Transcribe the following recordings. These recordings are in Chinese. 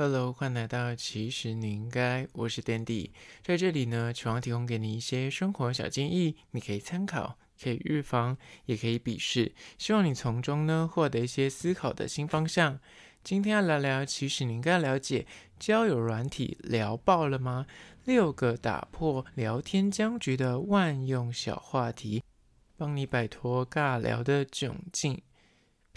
Hello，欢迎来到其实你应该，我是 Dandy，在这里呢，希望提供给你一些生活小建议，你可以参考，可以预防，也可以鄙视，希望你从中呢获得一些思考的新方向。今天要聊聊，其实你应该了解，交友软体聊爆了吗？六个打破聊天僵局的万用小话题，帮你摆脱尬聊的窘境。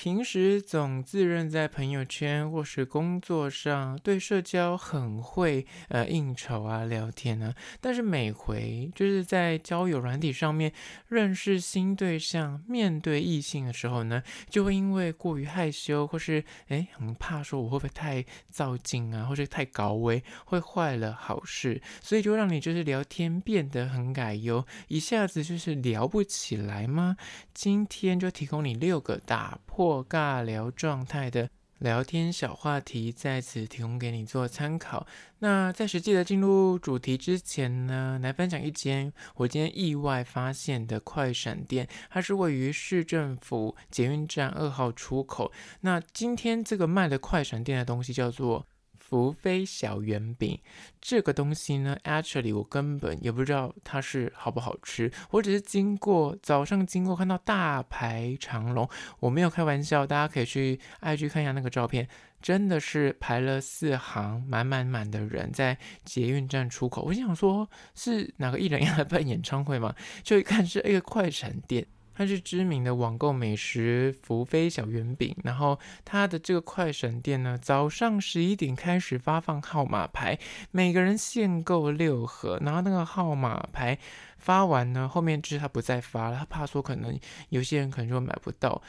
平时总自认在朋友圈或是工作上对社交很会呃应酬啊聊天啊，但是每回就是在交友软体上面认识新对象，面对异性的时候呢，就会因为过于害羞或是诶很怕说我会不会太造进啊，或是太高危会坏了好事，所以就让你就是聊天变得很改优，一下子就是聊不起来吗？今天就提供你六个打破。或尬聊状态的聊天小话题，在此提供给你做参考。那在实际的进入主题之前呢，来分享一间我今天意外发现的快闪店，它是位于市政府捷运站二号出口。那今天这个卖的快闪店的东西叫做。福飞小圆饼这个东西呢，actually 我根本也不知道它是好不好吃，我只是经过早上经过看到大排长龙，我没有开玩笑，大家可以去 IG 看一下那个照片，真的是排了四行满满满的人在捷运站出口。我想说，是哪个艺人要来办演唱会吗？就一看是一个快闪店。它是知名的网购美食福飞小圆饼，然后它的这个快闪店呢，早上十一点开始发放号码牌，每个人限购六盒，然后那个号码牌发完呢，后面就是他不再发了，他怕说可能有些人可能就买不到。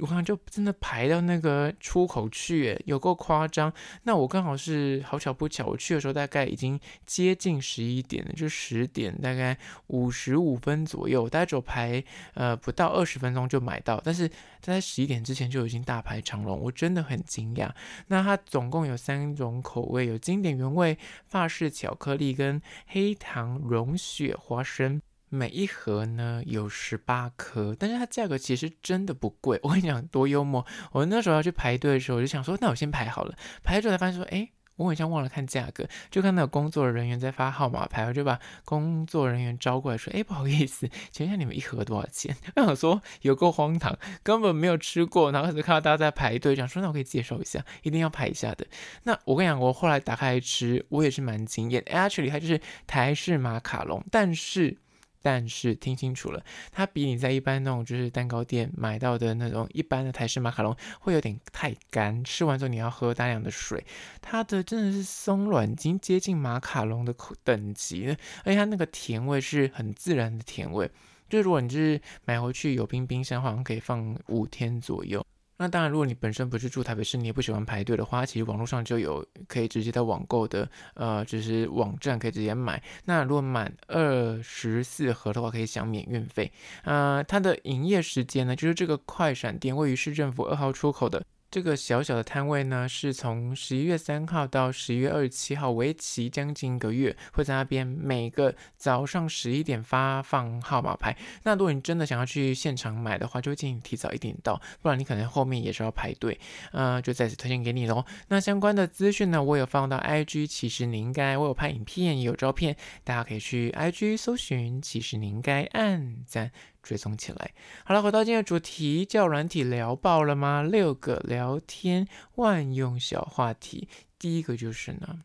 我看就真的排到那个出口去，有够夸张。那我刚好是好巧不巧，我去的时候大概已经接近十一点了，就十点大概五十五分左右，大概只有排呃不到二十分钟就买到，但是在十一点之前就已经大排长龙，我真的很惊讶。那它总共有三种口味，有经典原味、法式巧克力跟黑糖融雪花生。每一盒呢有十八颗，但是它价格其实真的不贵。我跟你讲多幽默，我那时候要去排队的时候，我就想说，那我先排好了。排队才发现说，哎，我好像忘了看价格，就看到有工作人员在发号码牌，我就把工作人员招过来说，哎，不好意思，请问一下你们一盒多少钱？我想说有够荒唐，根本没有吃过，然后只看到大家在排队，想说那我可以介绍一下，一定要排一下的。那我跟你讲，我后来打开来吃，我也是蛮惊艳。Actually，它就是台式马卡龙，但是。但是听清楚了，它比你在一般那种就是蛋糕店买到的那种一般的台式马卡龙会有点太干，吃完之后你要喝大量的水。它的真的是松软，已经接近马卡龙的等级了，而且它那个甜味是很自然的甜味，就如果你就是买回去有冰冰箱，好像可以放五天左右。那当然，如果你本身不是住台北市，你也不喜欢排队的话，其实网络上就有可以直接在网购的，呃，就是网站可以直接买。那如果满二十四盒的话，可以享免运费。呃，它的营业时间呢，就是这个快闪店位于市政府二号出口的。这个小小的摊位呢，是从十一月三号到十一月二十七号，为期将近一个月，会在那边每个早上十一点发放号码牌。那如果你真的想要去现场买的话，就建议提早一点到，不然你可能后面也是要排队。呃，就再次推荐给你喽。那相关的资讯呢，我有放到 IG，其实你应该，我有拍影片，也有照片，大家可以去 IG 搜寻，其实你应该按赞。追踪起来。好了，回到今天的主题，叫软体聊爆了吗？六个聊天万用小话题。第一个就是呢，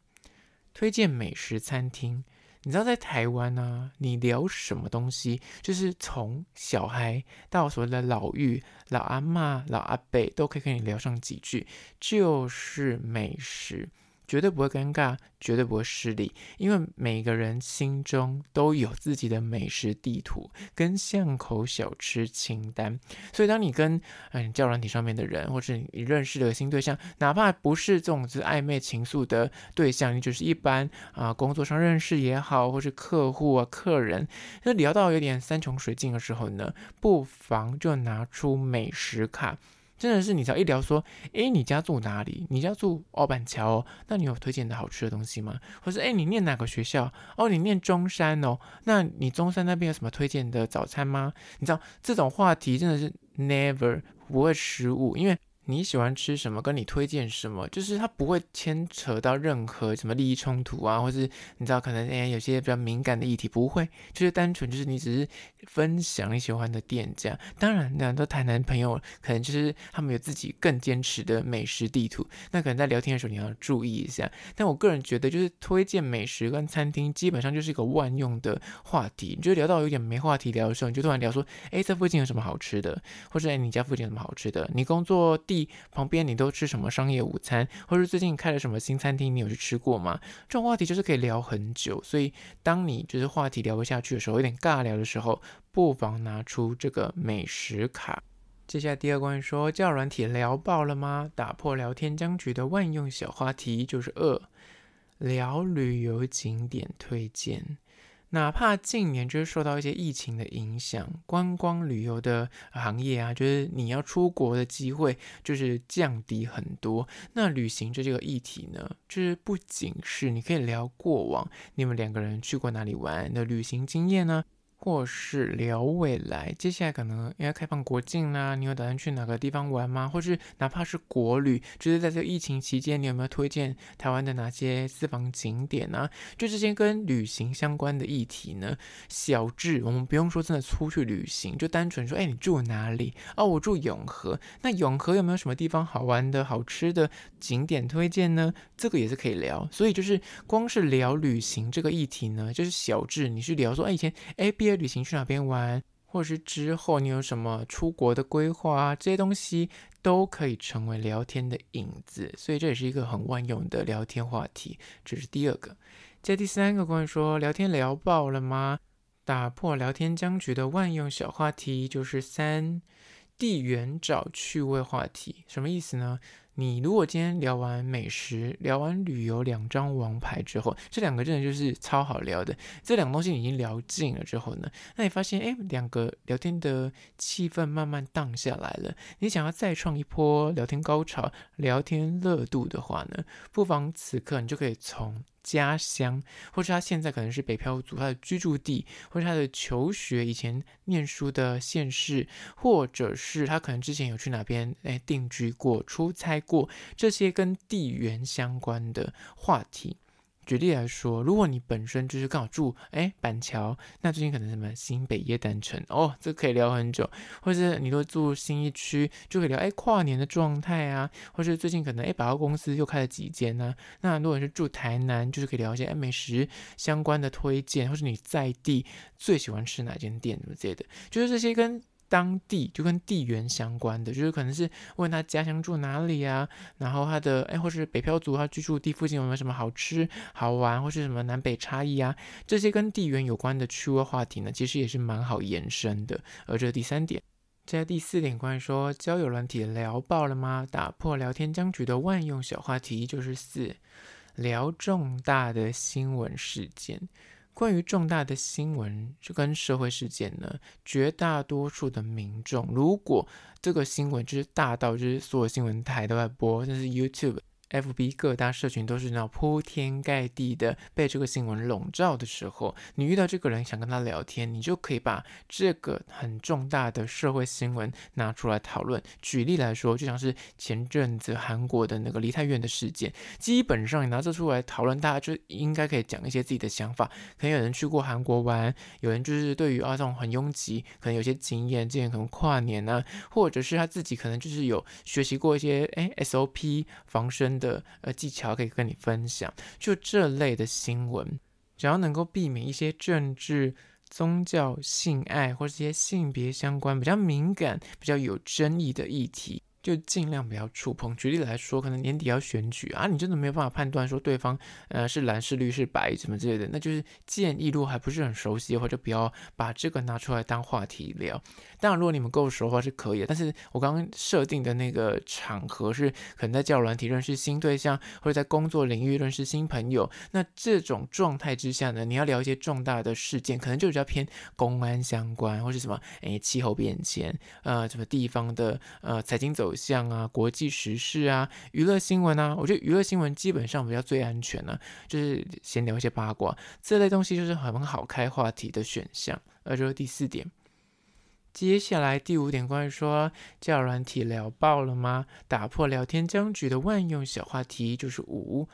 推荐美食餐厅。你知道在台湾呢，你聊什么东西，就是从小孩到所谓的老妪、老阿妈、老阿伯，都可以跟你聊上几句，就是美食。绝对不会尴尬，绝对不会失礼，因为每个人心中都有自己的美食地图跟巷口小吃清单。所以，当你跟嗯交友软体上面的人，或是你认识的新对象，哪怕不是这种是暧昧情愫的对象，你就是一般啊工作上认识也好，或是客户啊客人，那聊到有点山穷水尽的时候呢，不妨就拿出美食卡。真的是，你只要一聊说，诶，你家住哪里？你家住奥板桥哦，那你有推荐的好吃的东西吗？或是，诶，你念哪个学校？哦，你念中山哦，那你中山那边有什么推荐的早餐吗？你知道这种话题真的是 never 不会失误，因为。你喜欢吃什么，跟你推荐什么，就是它不会牵扯到任何什么利益冲突啊，或是你知道可能哎有些比较敏感的议题，不会，就是单纯就是你只是分享你喜欢的店家。当然，很多台南朋友可能就是他们有自己更坚持的美食地图，那可能在聊天的时候你要注意一下。但我个人觉得，就是推荐美食跟餐厅，基本上就是一个万用的话题。你就聊到有点没话题聊的时候，你就突然聊说，哎，这附近有什么好吃的，或者哎你家附近有什么好吃的，你工作地。旁边你都吃什么商业午餐，或者最近开了什么新餐厅，你有去吃过吗？这种话题就是可以聊很久，所以当你就是话题聊不下去的时候，有点尬聊的时候，不妨拿出这个美食卡。接下来第二关说，叫软体聊爆了吗？打破聊天僵局的万用小话题就是二，聊旅游景点推荐。哪怕近年就是受到一些疫情的影响，观光旅游的行业啊，就是你要出国的机会就是降低很多。那旅行这这个议题呢，就是不仅是你可以聊过往你们两个人去过哪里玩的旅行经验呢。或是聊未来，接下来可能因为开放国境啦，你有打算去哪个地方玩吗？或是哪怕是国旅，就是在这个疫情期间，你有没有推荐台湾的哪些私房景点啊？就这些跟旅行相关的议题呢，小智我们不用说真的出去旅行，就单纯说，哎，你住哪里？哦，我住永和。那永和有没有什么地方好玩的、好吃的景点推荐呢？这个也是可以聊。所以就是光是聊旅行这个议题呢，就是小智你去聊说，哎，以前哎毕旅行去哪边玩，或是之后你有什么出国的规划啊，这些东西都可以成为聊天的引子，所以这也是一个很万用的聊天话题。这是第二个。接第三个关于说聊天聊爆了吗？打破聊天僵局的万用小话题就是三，地缘找趣味话题，什么意思呢？你如果今天聊完美食，聊完旅游两张王牌之后，这两个真的就是超好聊的。这两个东西已经聊尽了之后呢，那你发现哎，两个聊天的气氛慢慢荡下来了。你想要再创一波聊天高潮、聊天热度的话呢，不妨此刻你就可以从。家乡，或是他现在可能是北漂族，他的居住地，或是他的求学以前念书的县市，或者是他可能之前有去哪边哎定居过、出差过，这些跟地缘相关的话题。举例来说，如果你本身就是刚好住哎板桥，那最近可能什么新北耶诞城哦，这可以聊很久；或者是你都住新义区，就可以聊哎跨年的状态啊；或是最近可能哎百货公司又开了几间呢、啊。那如果是住台南，就是可以聊一些哎美食相关的推荐，或是你在地最喜欢吃哪间店什么之类的，就是这些跟。当地就跟地缘相关的，就是可能是问他家乡住哪里啊，然后他的哎，或是北漂族他居住地附近有没有什么好吃好玩，或是什么南北差异啊，这些跟地缘有关的趣味话题呢，其实也是蛮好延伸的。而这第三点，在第四点关于说交友软体聊爆了吗？打破聊天僵局的万用小话题就是四，聊重大的新闻事件。关于重大的新闻，就跟社会事件呢，绝大多数的民众，如果这个新闻就是大到就是所有新闻台都在播，但是 YouTube。FB 各大社群都是那铺天盖地的被这个新闻笼罩的时候，你遇到这个人想跟他聊天，你就可以把这个很重大的社会新闻拿出来讨论。举例来说，就像是前阵子韩国的那个梨泰院的事件，基本上你拿这出来讨论，大家就应该可以讲一些自己的想法。可能有人去过韩国玩，有人就是对于啊这种很拥挤，可能有些经验，之前可能跨年啊，或者是他自己可能就是有学习过一些哎 SOP 防身的呃技巧可以跟你分享，就这类的新闻，只要能够避免一些政治、宗教、性爱或者一些性别相关比较敏感、比较有争议的议题。就尽量不要触碰。举例来说，可能年底要选举啊，你真的没有办法判断说对方呃是蓝是绿是白什么之类的，那就是建议，如果还不是很熟悉的话，就不要把这个拿出来当话题聊。当然，如果你们够熟的话是可以的，但是我刚刚设定的那个场合是可能在交友软体认识新对象，或者在工作领域认识新朋友。那这种状态之下呢，你要聊一些重大的事件，可能就比较偏公安相关，或是什么诶气候变迁，呃什么地方的呃财经走。像啊，国际时事啊，娱乐新闻啊，我觉得娱乐新闻基本上比较最安全呢、就是闲聊一些八卦这类东西，就是很好开话题的选项。而这是第四点，接下来第五点，关于说交友软体聊爆了吗？打破聊天僵局的万用小话题就是五，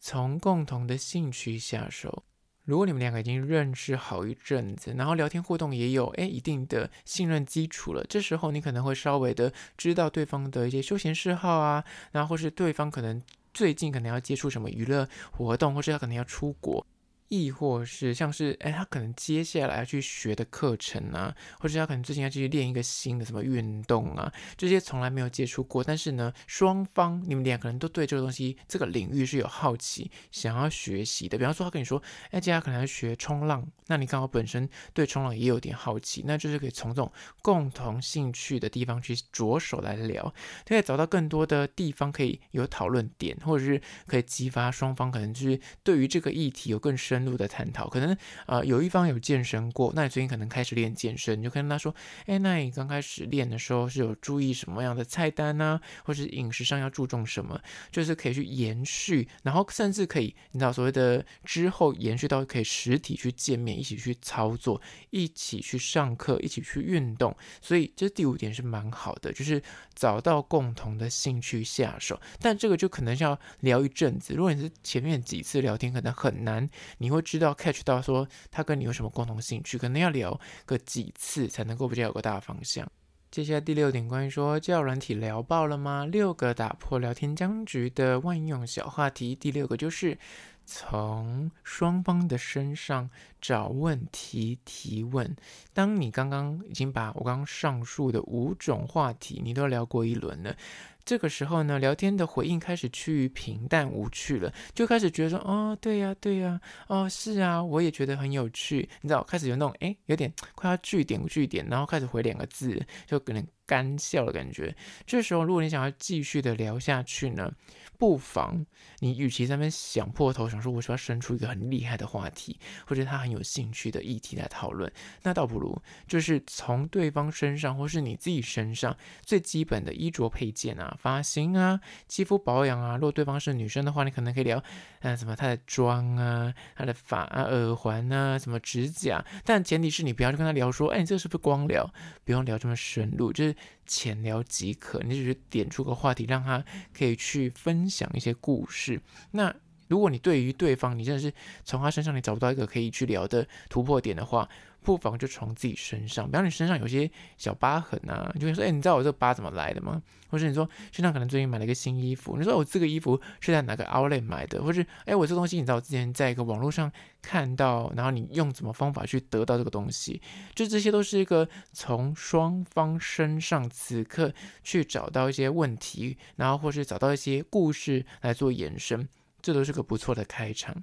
从共同的兴趣下手。如果你们两个已经认识好一阵子，然后聊天互动也有诶一定的信任基础了，这时候你可能会稍微的知道对方的一些休闲嗜好啊，然后或是对方可能最近可能要接触什么娱乐活动，或是他可能要出国。亦或是像是，哎，他可能接下来要去学的课程啊，或者他可能最近要去练一个新的什么运动啊，这些从来没有接触过，但是呢，双方你们两个人都对这个东西、这个领域是有好奇，想要学习的。比方说，他跟你说，哎，接下来可能要学冲浪，那你刚好本身对冲浪也有点好奇，那就是可以从这种共同兴趣的地方去着手来聊，可以找到更多的地方可以有讨论点，或者是可以激发双方可能就是对于这个议题有更深。深入的探讨，可能呃有一方有健身过，那你最近可能开始练健身，你就跟他说，哎，那你刚开始练的时候是有注意什么样的菜单呢？或是饮食上要注重什么？就是可以去延续，然后甚至可以，你知道所谓的之后延续到可以实体去见面，一起去操作，一起去上课，一起去运动。所以这第五点是蛮好的，就是找到共同的兴趣下手。但这个就可能要聊一阵子，如果你是前面几次聊天可能很难。你你会知道 catch 到说他跟你有什么共同兴趣，可能要聊个几次才能够比较有个大方向。接下来第六点，关于说教软体聊爆了吗？六个打破聊天僵局的万用小话题。第六个就是从双方的身上找问题提问。当你刚刚已经把我刚刚上述的五种话题你都聊过一轮了。这个时候呢，聊天的回应开始趋于平淡无趣了，就开始觉得说，哦，对呀，对呀，哦，是啊，我也觉得很有趣，你知道，开始有那种，哎，有点快要句点句点，然后开始回两个字，就可能干笑的感觉。这时候，如果你想要继续的聊下去呢，不妨你与其在那边想破头想说我需要生出一个很厉害的话题，或者他很有有兴趣的议题来讨论，那倒不如就是从对方身上或是你自己身上最基本的衣着配件啊、发型啊、肌肤保养啊。如果对方是女生的话，你可能可以聊，嗯，什么她的妆啊、她的发啊、耳环啊、什么指甲。但前提是你不要去跟他聊说，哎，你这是不是光聊？不用聊这么深入，就是。浅聊即可，你只是点出个话题，让他可以去分享一些故事。那如果你对于对方，你真的是从他身上你找不到一个可以去聊的突破点的话，不妨就从自己身上，比方你身上有些小疤痕啊，你就会说，哎，你知道我这个疤怎么来的吗？或者你说身上可能最近买了一个新衣服，你说我这个衣服是在哪个 Outlet 买的？或者，哎，我这东西你知道我之前在一个网络上看到，然后你用什么方法去得到这个东西？就这些都是一个从双方身上此刻去找到一些问题，然后或是找到一些故事来做延伸，这都是个不错的开场。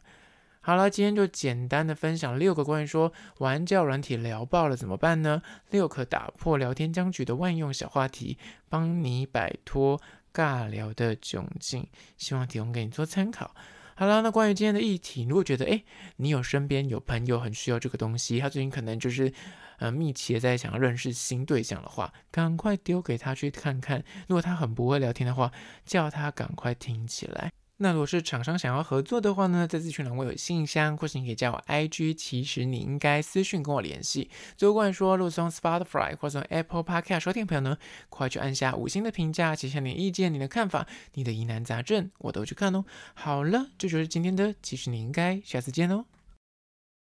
好了，今天就简单的分享六个关于说玩教软体聊爆了怎么办呢？六个打破聊天僵局的万用小话题，帮你摆脱尬聊的窘境，希望提供给你做参考。好了，那关于今天的议题，如果觉得诶，你有身边有朋友很需要这个东西，他最近可能就是呃密切在想要认识新对象的话，赶快丢给他去看看。如果他很不会聊天的话，叫他赶快听起来。那如果是厂商想要合作的话呢，在资讯栏我有信箱，或是你可以加我 IG，其实你应该私讯跟我联系。最后关于说，如果从 Spotify 或者 Apple Podcast 收听的朋友呢，快去按下五星的评价，写下你的意见、你的看法、你的疑难杂症，我都去看哦。好了，这就是今天的，其实你应该下次见哦。